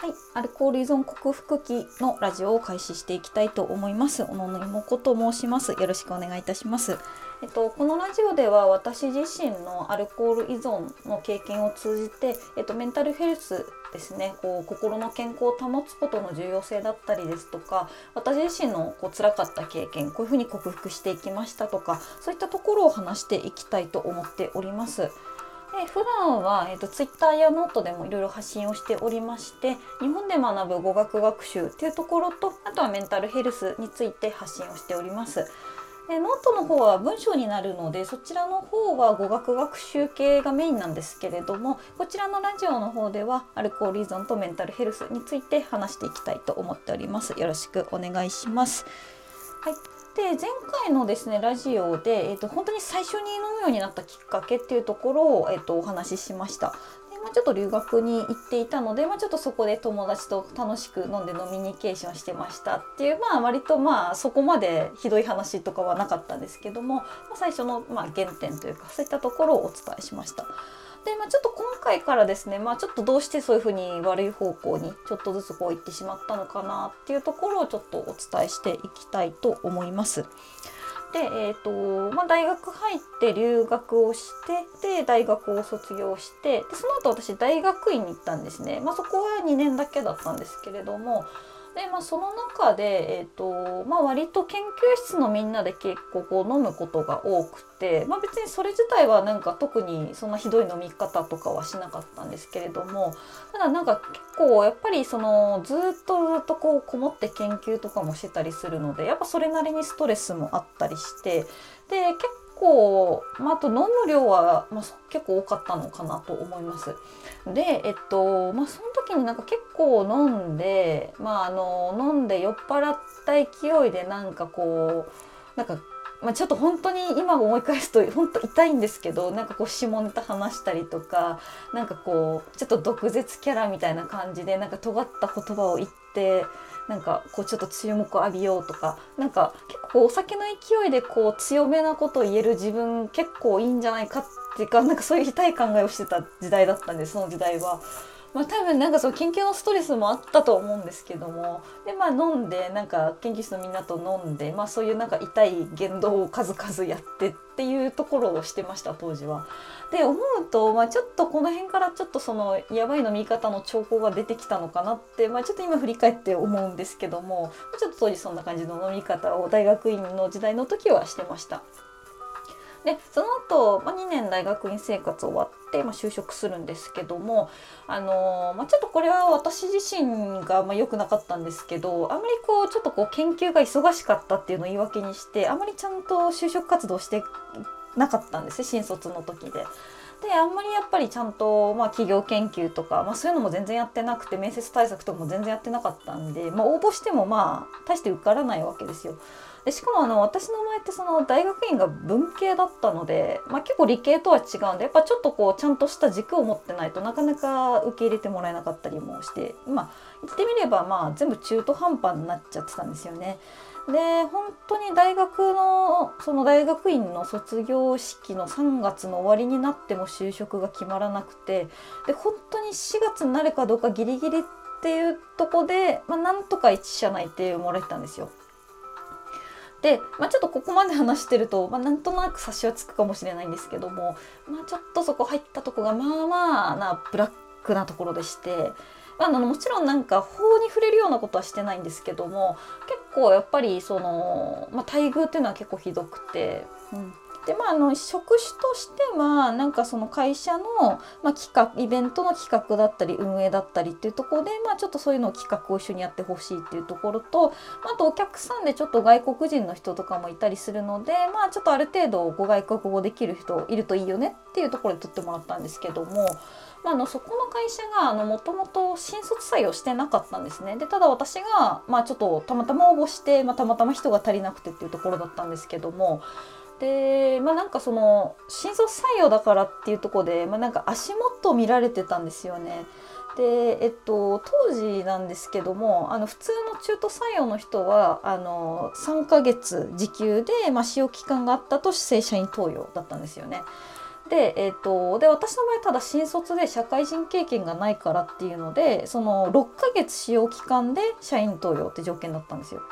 はい、アルコール依存克服期のラジオを開始していきたいと思います。小野の妹と申します。よろしくお願いいたします。えっとこのラジオでは私自身のアルコール依存の経験を通じて、えっとメンタルヘルスですねこう心の健康を保つことの重要性だったりですとか私自身のこう辛かった経験こういうふうに克服していきましたとかそういったところを話していきたいと思っております。で普段は、えーと、Twitter やノートでもいろいろ発信をしておりまして日本で学ぶ語学学習っていうところとあとはメンタルヘルスについて発信をしております。でノートの方は文章になるのでそちらの方は語学学習系がメインなんですけれどもこちらのラジオの方ではアルコール依存とメンタルヘルスについて話していきたいと思っております。よろしくお願いします。はいで前回のですねラジオで、えーと、本当に最初に飲むようになったきっかけっていうところを、えーと、お話ししました。でまあ、ちょっと留学に行っていたので、まあ、ちょっとそこで友達と楽しく飲んで飲みニケーションしてましたっていうまあ割とまあそこまでひどい話とかはなかったんですけども、まあ、最初のま原点というかそういったところをお伝えしました。で、まあ、ちょっと今回からですね、まあ、ちょっとどうしてそういうふうに悪い方向にちょっとずつこう行ってしまったのかなっていうところをちょっとお伝えしていきたいと思います。で、えーとまあ、大学入って留学をしてで大学を卒業してでその後私大学院に行ったんですね、まあ、そこは2年だけだったんですけれどもで、まあ、その中で、えーとまあ、割と研究室のみんなで結構こう飲むことが多くて、まあ、別にそれ自体はなんか特にそんなひどい飲み方とかはしなかったんですけれどもただなんか結構やっぱりそのずっとずっとこうこもって研究とかもしてたりするのでやっぱそれなりにストレスもあったりしてで結構、まあ、あと飲む量は、まあ、結構多かったのかなと思います。でえっとまあその時になんか結構飲んでまああの飲んで酔っ払った勢いでなんかこうなんかまあ、ちょっと本当に今思い返すと本当痛いんですけどなんかこう下ネタ話したりとかなんかこうちょっと毒舌キャラみたいな感じでなんか尖った言葉を言ってなんかこうちょっと注目を浴びようとかなんか結構お酒の勢いでこう強めなことを言える自分結構いいんじゃないかっていうかなんかそういう痛い考えをしてた時代だったんでその時代は。まあ、多分なんかその研究のストレスもあったと思うんですけどもでまあ飲んでなんか研究室のみんなと飲んで、まあ、そういうなんか痛い言動を数々やってっていうところをしてました当時は。で思うと、まあ、ちょっとこの辺からちょっとそのやばい飲み方の兆候が出てきたのかなって、まあ、ちょっと今振り返って思うんですけどもちょっと当時そんな感じの飲み方を大学院の時代の時はしてました。でその後、まあ、2年大学院生活終わって、まあ、就職するんですけども、あのー、まあ、ちょっとこれは私自身がまあ良くなかったんですけどあまりこうちょっとこう研究が忙しかったっていうのを言い訳にしてあまりちゃんと就職活動してなかったんです新卒の時で。であんまりやっぱりちゃんと、まあ、企業研究とか、まあ、そういうのも全然やってなくて面接対策とかも全然やってなかったんで、まあ、応募してもまあ大して受からないわけですよ。でしかもあの私の前ってその大学院が文系だったので、まあ、結構理系とは違うんでやっぱちょっとこうちゃんとした軸を持ってないとなかなか受け入れてもらえなかったりもしてまあ言ってみればまあ全部中途半端になっちゃってたんですよね。で本当に大学のその大学院の卒業式の3月の終わりになっても就職が決まらなくてで本当に4月になるかどうかギリギリっていうとこで、まあ、なんとか1社内定もらえたんですよ。で、まあ、ちょっとここまで話してると、まあ、なんとなく察しはつくかもしれないんですけども、まあ、ちょっとそこ入ったとこがまあまあなブラックなところでして。まあ、あのもちろんなんか法に触れるようなことはしてないんですけども結構やっぱりその、まあ、待遇っていうのは結構ひどくて、うん、でまああの職種としてはなんかその会社の、まあ、企画イベントの企画だったり運営だったりっていうところで、まあ、ちょっとそういうのを企画を一緒にやってほしいっていうところとあとお客さんでちょっと外国人の人とかもいたりするのでまあちょっとある程度ご外国語できる人いるといいよねっていうところで取ってもらったんですけども。まあ、あのそこの会社がもともと新卒採用してなかったんですねでただ私が、まあ、ちょっとたまたま応募して、まあ、たまたま人が足りなくてっていうところだったんですけどもでまあなんかその新卒採用だからっていうとこで、まあ、なんか足元見られてたんですよね。でえっと当時なんですけどもあの普通の中途採用の人はあの3ヶ月時給で、まあ、使用期間があったと正社員登用だったんですよね。で,、えーと、で私の場合ただ新卒で社会人経験がないからっていうのでその6ヶ月使用期間で社員登用って条件だったんですよ。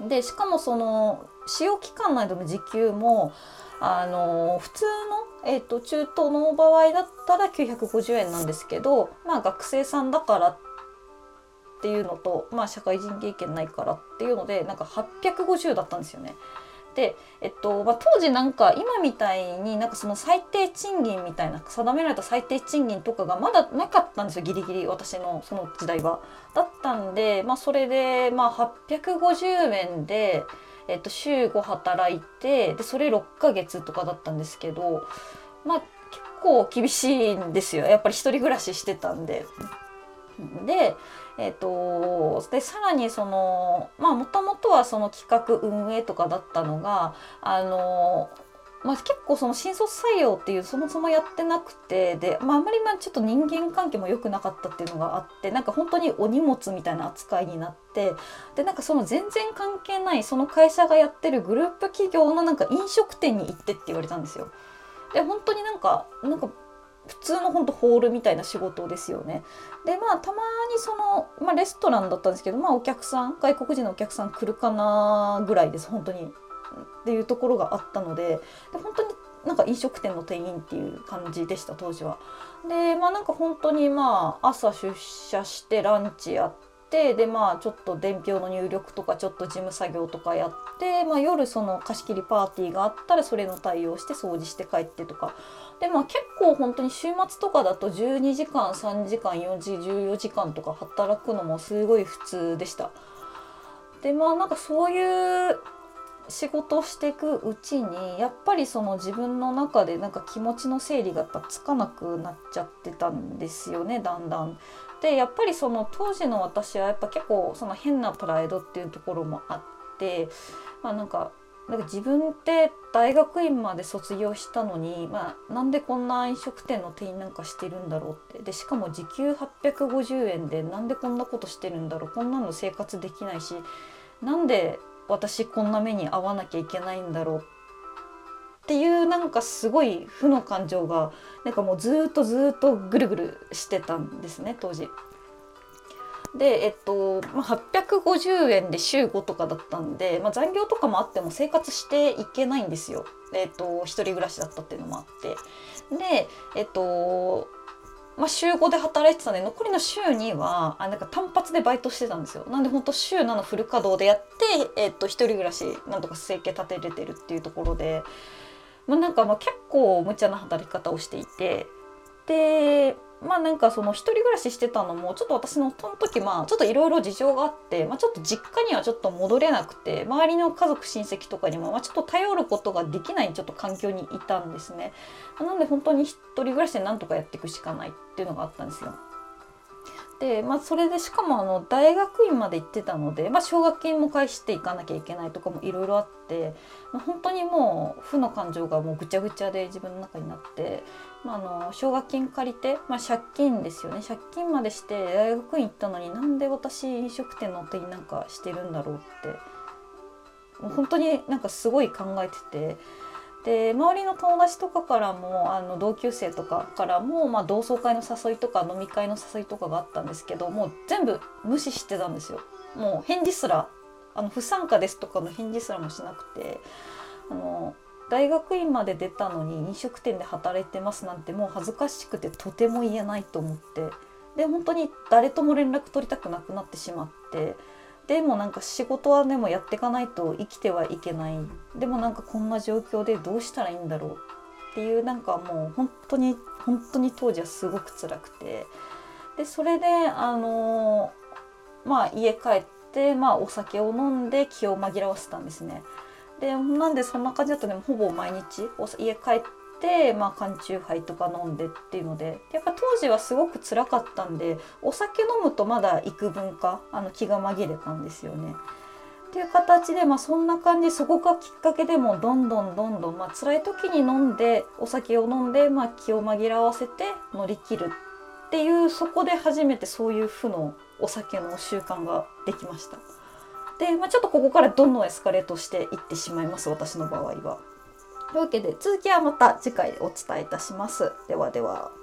でしかもその使用期間内での時給もあの普通の、えーと、中東の場合だったら950円なんですけど、まあ、学生さんだからっていうのと、まあ、社会人経験ないからっていうのでなんか850だったんですよね。で、えっとまあ、当時なんか今みたいになんかその最低賃金みたいな定められた最低賃金とかがまだなかったんですよギリギリ私のその時代は。だったんで、まあ、それで、まあ、850円で、えっと、週5働いてでそれ6ヶ月とかだったんですけど、まあ、結構厳しいんですよやっぱり一人暮らししてたんで。でえーと、でさらにそのまあもともとはその企画運営とかだったのがあのまあ、結構その新卒採用っていうそもそもやってなくてで、まあ、あまりまあちょっと人間関係も良くなかったっていうのがあってなんか本当にお荷物みたいな扱いになってでなんかその全然関係ないその会社がやってるグループ企業のなんか飲食店に行ってって言われたんですよ。で本当になんかなんか普通の本当ホールみたいな仕事ですよね。でまあたまにその、まあ、レストランだったんですけど、まあ、お客さん外国人のお客さん来るかなぐらいです本当にっていうところがあったのでで本当になんか飲食店の店員っていう感じでした当時は。でまあなんか本当にまあ朝出社してランチやってでまあちょっと伝票の入力とかちょっと事務作業とかやって、まあ、夜その貸し切りパーティーがあったらそれの対応して掃除して帰ってとかでまあ結構本当に週末とかだと12時間3時間4時14時間とか働くのもすごい普通でした。でまあなんかそういう仕事していくうちにやっぱりその自分の中でなんか気持ちの整理がやっぱつかなくなっちゃってたんですよねだんだん。でやっぱりその当時の私はやっぱ結構その変なプライドっていうところもあってまあなんかなんか自分って大学院まで卒業したのに、まあ、なんでこんな飲食店の店員なんかしてるんだろうってでしかも時給850円でなんでこんなことしてるんだろうこんなの生活できないしなんで私こんな目に遭わなきゃいけないんだろうっていうなんかすごい負の感情がなんかもうずっとずっとぐるぐるしてたんですね当時。でえっと、まあ、850円で週5とかだったんで、まあ、残業とかもあっても生活していけないんですよ。えっと一人暮らしだったっていうのもあって。でえっとまあ、週5で働いてたんで残りの週2はあなんか単発でバイトしてたんですよ。なんでほんと週7フル稼働でやって、えっと、一人暮らしなんとか生計立てれてるっていうところで。まあ、なんかまあ結構無茶な働き方をしていて。でまあなんかその一人暮らししてたのもちょっと私のその時まあちょっといろいろ事情があって、まあ、ちょっと実家にはちょっと戻れなくて周りの家族親戚とかにもまあちょっと頼ることができないちょっと環境にいたんですね。なんで本当に一人暮らしでなんとかやっていくしかないっていうのがあったんですよ。で、まあ、それでしかもあの大学院まで行ってたので、まあ、奨学金も返していかなきゃいけないとかもいろいろあって、まあ、本当にもう負の感情がもうぐちゃぐちゃで自分の中になって、まあ、あの奨学金借りて、まあ、借金ですよね借金までして大学院行ったのになんで私飲食店の手になんかしてるんだろうってもう本当になんかすごい考えてて。で周りの友達とかからもあの同級生とかからも、まあ、同窓会の誘いとか飲み会の誘いとかがあったんですけどもう全部無視してたんですよ。もう返事すらあの不参加ですとかの返事すらもしなくてあの大学院まで出たのに飲食店で働いてますなんてもう恥ずかしくてとても言えないと思ってで本当に誰とも連絡取りたくなくなってしまってでもなんか仕事はでもやっていかないと生きてはいけない。でもなんかこんな状況でどうしたらいいんだろうっていうなんかもう本当に本当に当時はすごく辛くて。でそれであのまあ家帰って、まあ、お酒を飲んで気を紛らわせたんですね。でなんでそんな感じだとでもほぼ毎日家帰って、まあ、缶チューハイとか飲んでっていうのでやっぱ当時はすごく辛かったんでお酒飲むとまだ幾分かあの気が紛れたんですよね。っていう形で、まあ、そんな感じそこがきっかけでもどんどんどんどん、まあ辛い時に飲んでお酒を飲んで、まあ、気を紛らわせて乗り切るっていうそこで初めてそういう負のお酒の習慣ができました。で、まあ、ちょっとここからどんどんエスカレートしていってしまいます私の場合は。というわけで続きはまた次回お伝えいたします。ではでは。